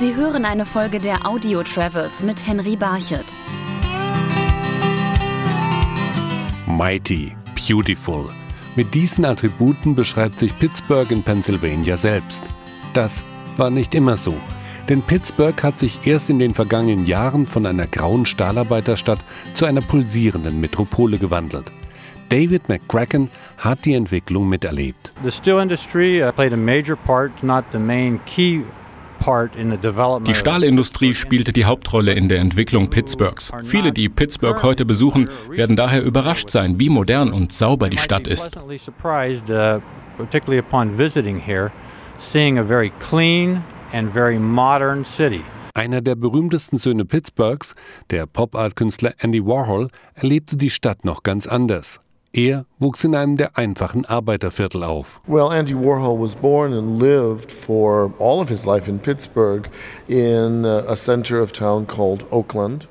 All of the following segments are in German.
Sie hören eine Folge der Audio Travels mit Henry Barchet. Mighty, beautiful. Mit diesen Attributen beschreibt sich Pittsburgh in Pennsylvania selbst. Das war nicht immer so. Denn Pittsburgh hat sich erst in den vergangenen Jahren von einer grauen Stahlarbeiterstadt zu einer pulsierenden Metropole gewandelt. David McCracken hat die Entwicklung miterlebt. The steel industry uh, played a major part, not the main key die Stahlindustrie spielte die Hauptrolle in der Entwicklung Pittsburghs. Viele, die Pittsburgh heute besuchen, werden daher überrascht sein, wie modern und sauber die Stadt ist. Einer der berühmtesten Söhne Pittsburghs, der Pop-Art-Künstler Andy Warhol, erlebte die Stadt noch ganz anders. Er wuchs in einem der einfachen Arbeiterviertel auf. Well, Andy Warhol was born and lived for all of his life in Pittsburgh in a center of town called Oakland.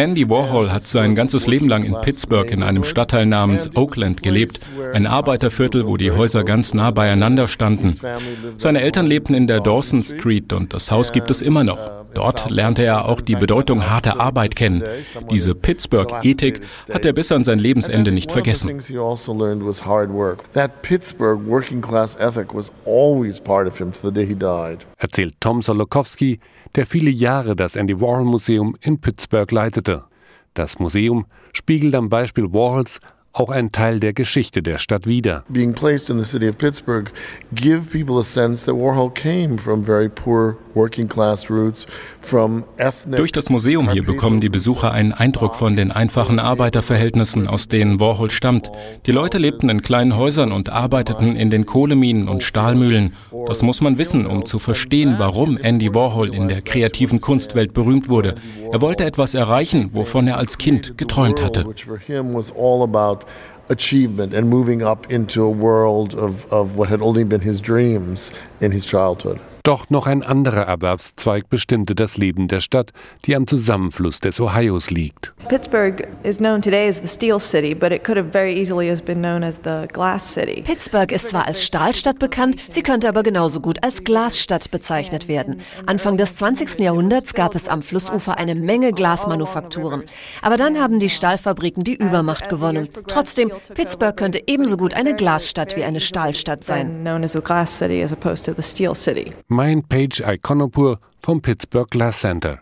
Andy Warhol hat sein ganzes Leben lang in Pittsburgh in einem Stadtteil namens Oakland gelebt, ein Arbeiterviertel, wo die Häuser ganz nah beieinander standen. Seine Eltern lebten in der Dawson Street und das Haus gibt es immer noch. Dort lernte er auch die Bedeutung harter Arbeit kennen. Diese Pittsburgh-Ethik hat er bis an sein Lebensende nicht vergessen. Erzählt Tom Solokowski, der viele Jahre das Andy Warhol Museum in Pittsburgh leitete. Das Museum spiegelt am Beispiel Warhols auch ein Teil der Geschichte der Stadt wider. Being placed in the city of Pittsburgh give people a sense that Warhol came from very poor working class roots from ethnic Durch das Museum hier bekommen die Besucher einen Eindruck von den einfachen Arbeiterverhältnissen, aus denen Warhol stammt. Die Leute lebten in kleinen Häusern und arbeiteten in den Kohleminen und Stahlmühlen. Das muss man wissen, um zu verstehen, warum Andy Warhol in der kreativen Kunstwelt berühmt wurde. Er wollte etwas erreichen, wovon er als Kind geträumt hatte achievement and moving up into a world of, of what had only been his dreams in his childhood. Doch noch ein anderer Erwerbszweig bestimmte das Leben der Stadt, die am Zusammenfluss des Ohios liegt. Pittsburgh is known today as the Steel City, but it could have very easily has been known as the Glass City. Pittsburgh ist zwar als Stahlstadt bekannt, sie könnte aber genauso gut als Glasstadt bezeichnet werden. Anfang des 20. Jahrhunderts gab es am Flussufer eine Menge Glasmanufakturen. Aber dann haben die Stahlfabriken die Übermacht gewonnen. Trotzdem, Pittsburgh könnte ebenso gut eine Glasstadt wie eine Stahlstadt sein. Mein Page Iconopur vom Pittsburgh Glass Center.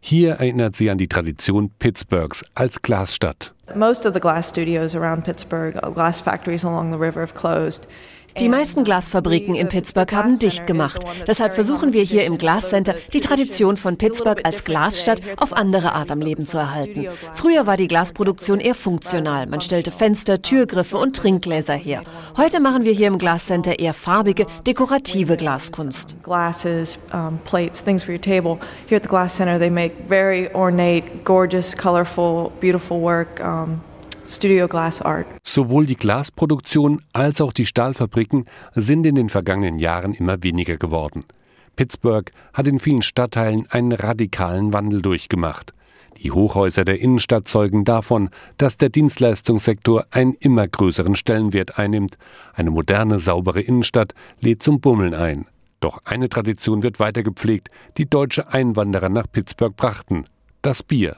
Hier erinnert sie an die Tradition Pittsburghs als Glasstadt. Most of the glass studios around Pittsburgh, glass factories along the river have closed. Die meisten Glasfabriken in Pittsburgh haben dicht gemacht. Deshalb versuchen wir hier im Glass Center, die Tradition von Pittsburgh als Glasstadt auf andere Art am Leben zu erhalten. Früher war die Glasproduktion eher funktional. Man stellte Fenster, Türgriffe und Trinkgläser her. Heute machen wir hier im Glass Center eher farbige, dekorative Glaskunst. Glasses, plates, things for your table. Here at the Glass Center, they make very ornate, gorgeous, colorful, beautiful work. Studio Glass Art. Sowohl die Glasproduktion als auch die Stahlfabriken sind in den vergangenen Jahren immer weniger geworden. Pittsburgh hat in vielen Stadtteilen einen radikalen Wandel durchgemacht. Die Hochhäuser der Innenstadt zeugen davon, dass der Dienstleistungssektor einen immer größeren Stellenwert einnimmt. Eine moderne, saubere Innenstadt lädt zum Bummeln ein. Doch eine Tradition wird weiter gepflegt, die deutsche Einwanderer nach Pittsburgh brachten: das Bier.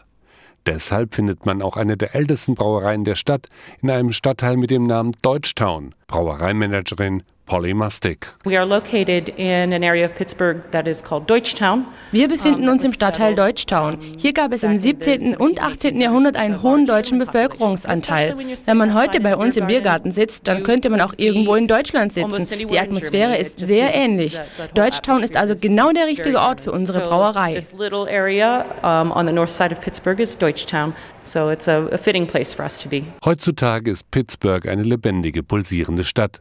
Deshalb findet man auch eine der ältesten Brauereien der Stadt in einem Stadtteil mit dem Namen Deutschtown. Brauereimanagerin Polly Mustig. Wir befinden uns im Stadtteil Deutschtown. Hier gab es im 17. und 18. Jahrhundert einen hohen deutschen Bevölkerungsanteil. Wenn man heute bei uns im Biergarten sitzt, dann könnte man auch irgendwo in Deutschland sitzen. Die Atmosphäre ist sehr ähnlich. Deutschtown ist also genau der richtige Ort für unsere Brauerei. Heutzutage ist Pittsburgh eine lebendige, pulsierende Stadt.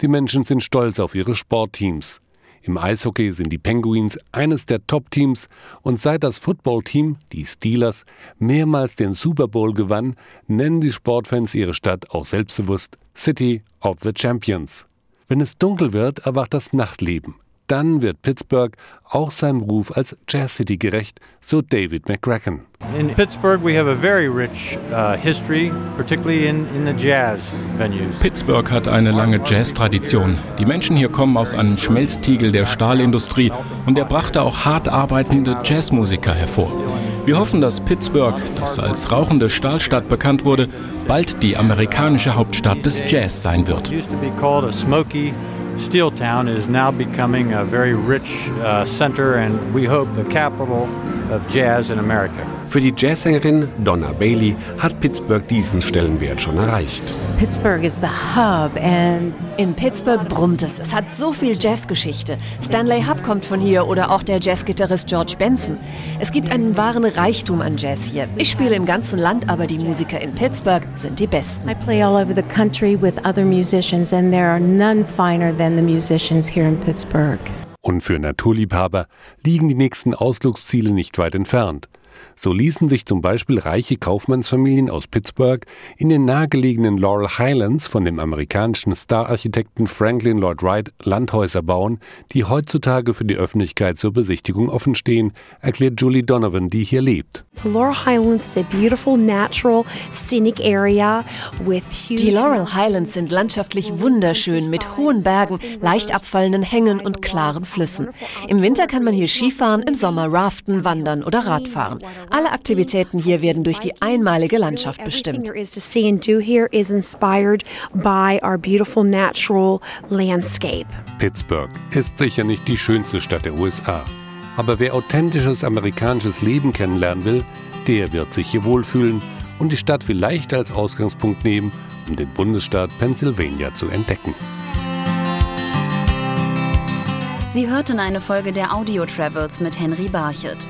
Die Menschen sind stolz auf ihre Sportteams. Im Eishockey sind die Penguins eines der Top-Teams und seit das Footballteam, die Steelers, mehrmals den Super Bowl gewann, nennen die Sportfans ihre Stadt auch selbstbewusst City of the Champions. Wenn es dunkel wird, erwacht das Nachtleben. Dann wird Pittsburgh auch seinem Ruf als Jazz City gerecht, so David McCracken. In Pittsburgh, we have a very rich uh, history, particularly in, in the jazz venues. Pittsburgh hat eine lange Jazz-Tradition. Die Menschen hier kommen aus einem Schmelztiegel der Stahlindustrie und er brachte auch hart arbeitende Jazzmusiker hervor. Wir hoffen, dass Pittsburgh, das als rauchende Stahlstadt bekannt wurde, bald die amerikanische Hauptstadt des Jazz sein wird. Steel Town is now becoming a very rich uh, center and we hope the capital of jazz in America. Für die Jazzsängerin Donna Bailey hat Pittsburgh diesen Stellenwert schon erreicht. Pittsburgh is the hub and in Pittsburgh brummt es. Es hat so viel Jazzgeschichte. Stanley Hub kommt von hier oder auch der Jazzgitarrist George Benson. Es gibt einen wahren Reichtum an Jazz hier. Ich spiele im ganzen Land, aber die Musiker in Pittsburgh sind die besten. I play all over the country with other musicians and there are none finer than the musicians here in Pittsburgh. Und für Naturliebhaber liegen die nächsten Ausflugsziele nicht weit entfernt. So ließen sich zum Beispiel reiche Kaufmannsfamilien aus Pittsburgh in den nahegelegenen Laurel Highlands von dem amerikanischen Stararchitekten Franklin Lloyd Wright Landhäuser bauen, die heutzutage für die Öffentlichkeit zur Besichtigung offenstehen, erklärt Julie Donovan, die hier lebt. The Laurel Highlands is a beautiful natural scenic area with huge Die Laurel Highlands sind landschaftlich wunderschön mit hohen Bergen, leicht abfallenden Hängen und klaren Flüssen. Im Winter kann man hier Skifahren, im Sommer raften, wandern oder Radfahren. Alle Aktivitäten hier werden durch die einmalige Landschaft bestimmt. Pittsburgh ist sicher nicht die schönste Stadt der USA. Aber wer authentisches amerikanisches Leben kennenlernen will, der wird sich hier wohlfühlen und die Stadt vielleicht als Ausgangspunkt nehmen, um den Bundesstaat Pennsylvania zu entdecken. Sie hörten eine Folge der Audio Travels mit Henry Barchet.